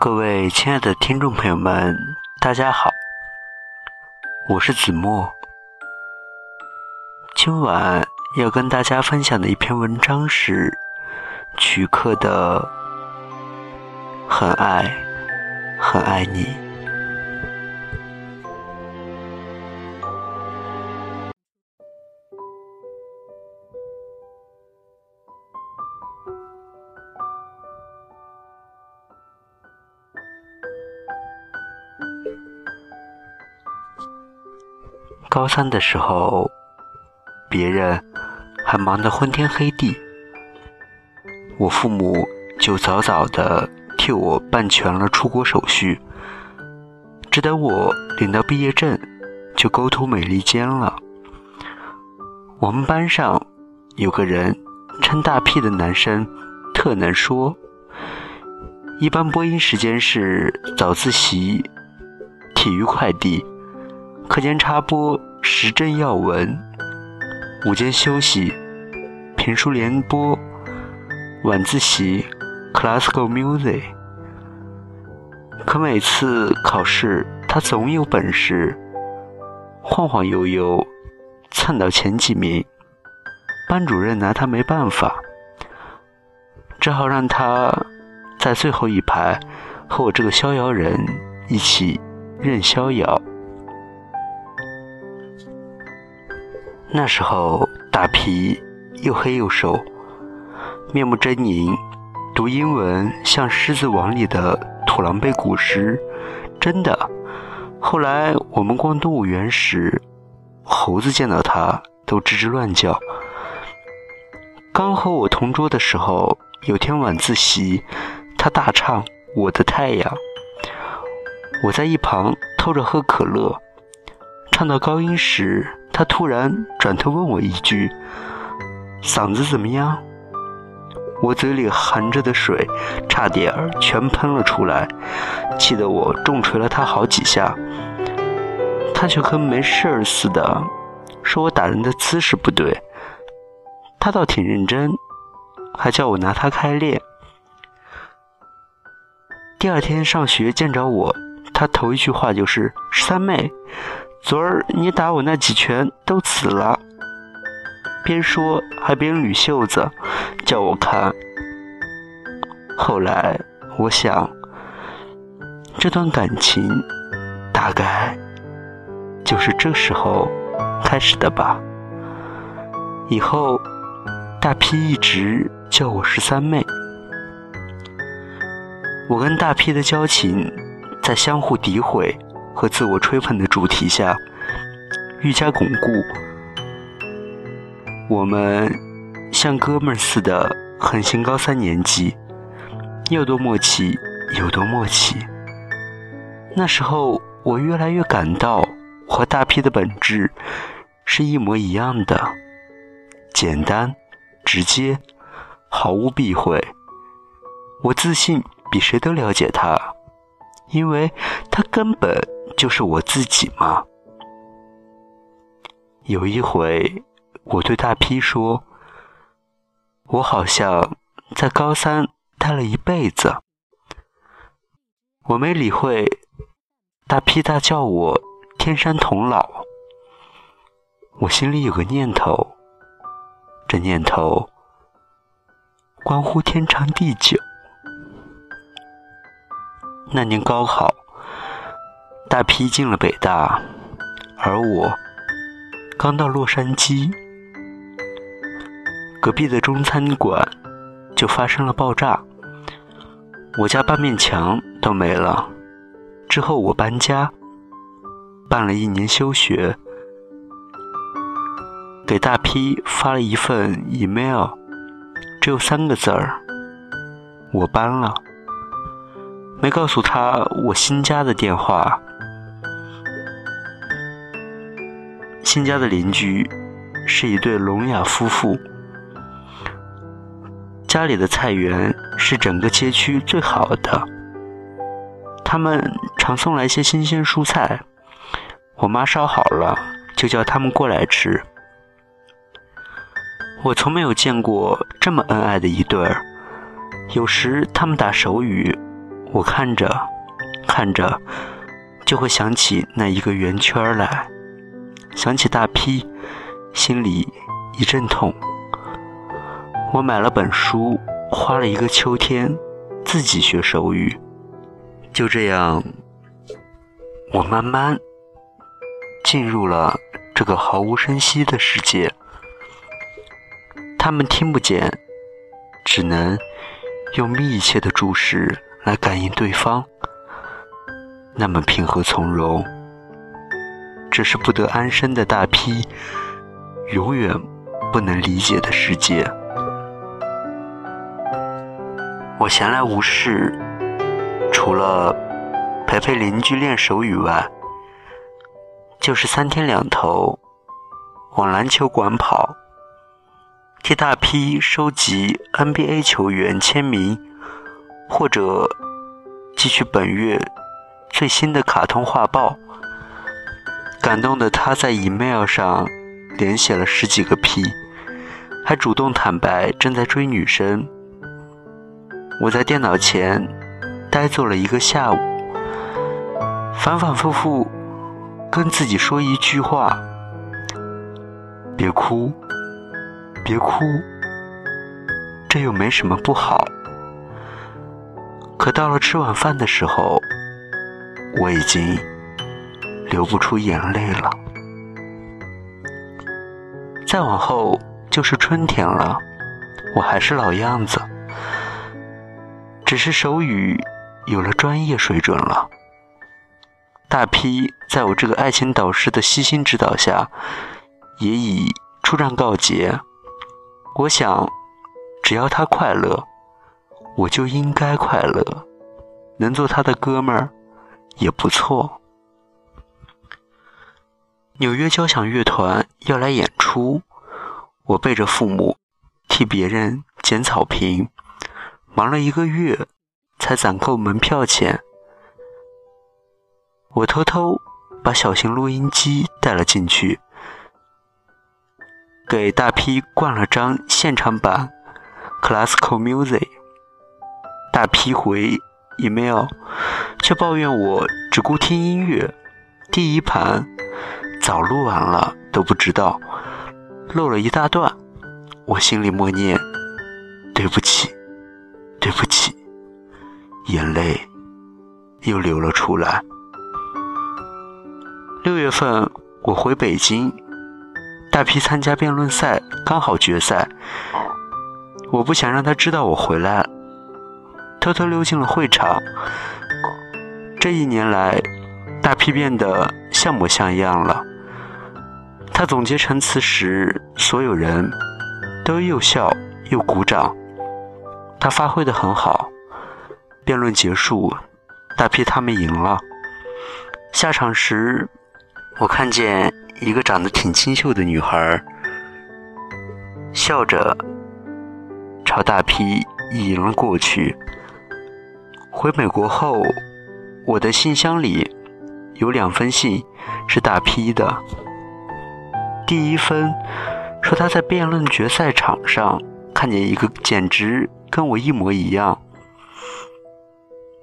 各位亲爱的听众朋友们，大家好，我是子墨。今晚要跟大家分享的一篇文章是曲克的《很爱很爱你》。高三的时候，别人还忙得昏天黑地，我父母就早早的替我办全了出国手续，只等我领到毕业证，就勾头美利坚了。我们班上有个人称大屁的男生特能说，一般播音时间是早自习、体育快递。课间插播时政要闻，午间休息评书联播，晚自习 classical music。可每次考试，他总有本事晃晃悠悠窜到前几名，班主任拿他没办法，只好让他在最后一排和我这个逍遥人一起任逍遥。那时候，大皮又黑又瘦，面目狰狞，读英文像《狮子王》里的土狼背古诗，真的。后来我们逛动物园时，猴子见到他都吱吱乱叫。刚和我同桌的时候，有天晚自习，他大唱《我的太阳》，我在一旁偷着喝可乐，唱到高音时。他突然转头问我一句：“嗓子怎么样？”我嘴里含着的水差点儿全喷了出来，气得我重捶了他好几下。他却跟没事儿似的，说我打人的姿势不对。他倒挺认真，还叫我拿他开练。第二天上学见着我，他头一句话就是：“三妹。”昨儿你打我那几拳都紫了，边说还边捋袖子，叫我看。后来我想，这段感情大概就是这时候开始的吧。以后大批一直叫我十三妹。我跟大批的交情在相互诋毁。和自我吹捧的主题下，愈加巩固。我们像哥们儿似的横行高三年级，要多默契有多默契。那时候，我越来越感到和大批的本质是一模一样的，简单、直接，毫无避讳。我自信比谁都了解他，因为他根本。就是我自己吗。有一回，我对大 P 说：“我好像在高三待了一辈子。”我没理会，大 P 大叫我“天山童姥”。我心里有个念头，这念头关乎天长地久。那年高考。大批进了北大，而我刚到洛杉矶，隔壁的中餐馆就发生了爆炸，我家半面墙都没了。之后我搬家，办了一年休学，给大批发了一份 email，只有三个字儿：我搬了。没告诉他我新家的电话。新家的邻居是一对聋哑夫妇，家里的菜园是整个街区最好的。他们常送来些新鲜蔬菜，我妈烧好了就叫他们过来吃。我从没有见过这么恩爱的一对儿。有时他们打手语，我看着看着，就会想起那一个圆圈来，想起大批，心里一阵痛。我买了本书，花了一个秋天，自己学手语。就这样，我慢慢进入了这个毫无声息的世界。他们听不见，只能用密切的注视来感应对方。那么平和从容，这是不得安生的大批永远不能理解的世界。我闲来无事，除了陪陪邻居练手语外，就是三天两头往篮球馆跑。替大批收集 NBA 球员签名，或者寄去本月最新的卡通画报。感动的他在 email 上连写了十几个 P，还主动坦白正在追女生。我在电脑前呆坐了一个下午，反反复复跟自己说一句话：别哭。别哭，这又没什么不好。可到了吃晚饭的时候，我已经流不出眼泪了。再往后就是春天了，我还是老样子，只是手语有了专业水准了。大批在我这个爱情导师的悉心指导下，也已出战告捷。我想，只要他快乐，我就应该快乐。能做他的哥们儿也不错。纽约交响乐团要来演出，我背着父母替别人捡草坪，忙了一个月才攒够门票钱。我偷偷把小型录音机带了进去。给大批灌了张现场版 classical music，大批回 email，却抱怨我只顾听音乐，第一盘早录完了都不知道，漏了一大段，我心里默念对不起，对不起，眼泪又流了出来。六月份我回北京。大批参加辩论赛，刚好决赛。我不想让他知道我回来，偷偷溜进了会场。这一年来，大批变得像模像样了。他总结陈词时，所有人都又笑又鼓掌。他发挥的很好。辩论结束，大批他们赢了。下场时，我看见。一个长得挺清秀的女孩，笑着朝大批迎了过去。回美国后，我的信箱里有两封信是大批的。第一分说他在辩论决赛场上看见一个简直跟我一模一样，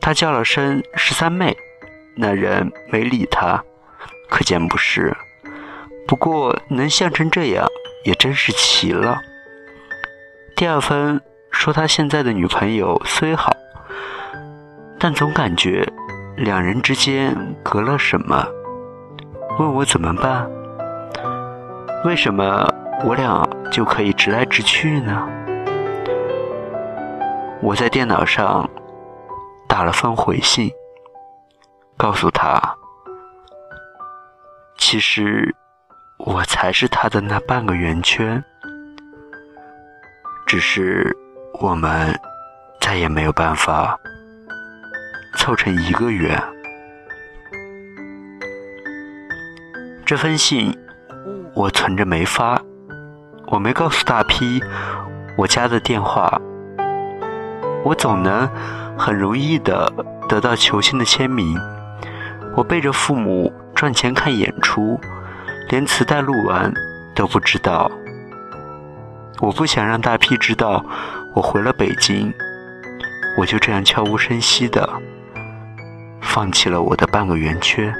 他叫了声“十三妹”，那人没理他，可见不是。不过能像成这样，也真是奇了。第二分说他现在的女朋友虽好，但总感觉两人之间隔了什么，问我怎么办？为什么我俩就可以直来直去呢？我在电脑上打了封回信，告诉他，其实。我才是他的那半个圆圈，只是我们再也没有办法凑成一个圆。这封信我存着没发，我没告诉大批我家的电话，我总能很容易的得到球星的签名。我背着父母赚钱看演出。连磁带录完都不知道，我不想让大批知道我回了北京。我就这样悄无声息的放弃了我的半个圆缺，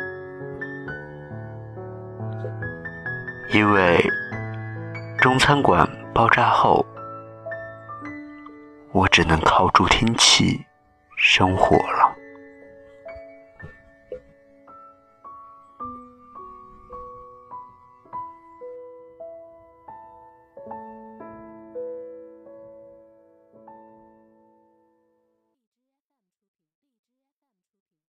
因为中餐馆爆炸后，我只能靠助听器生活了。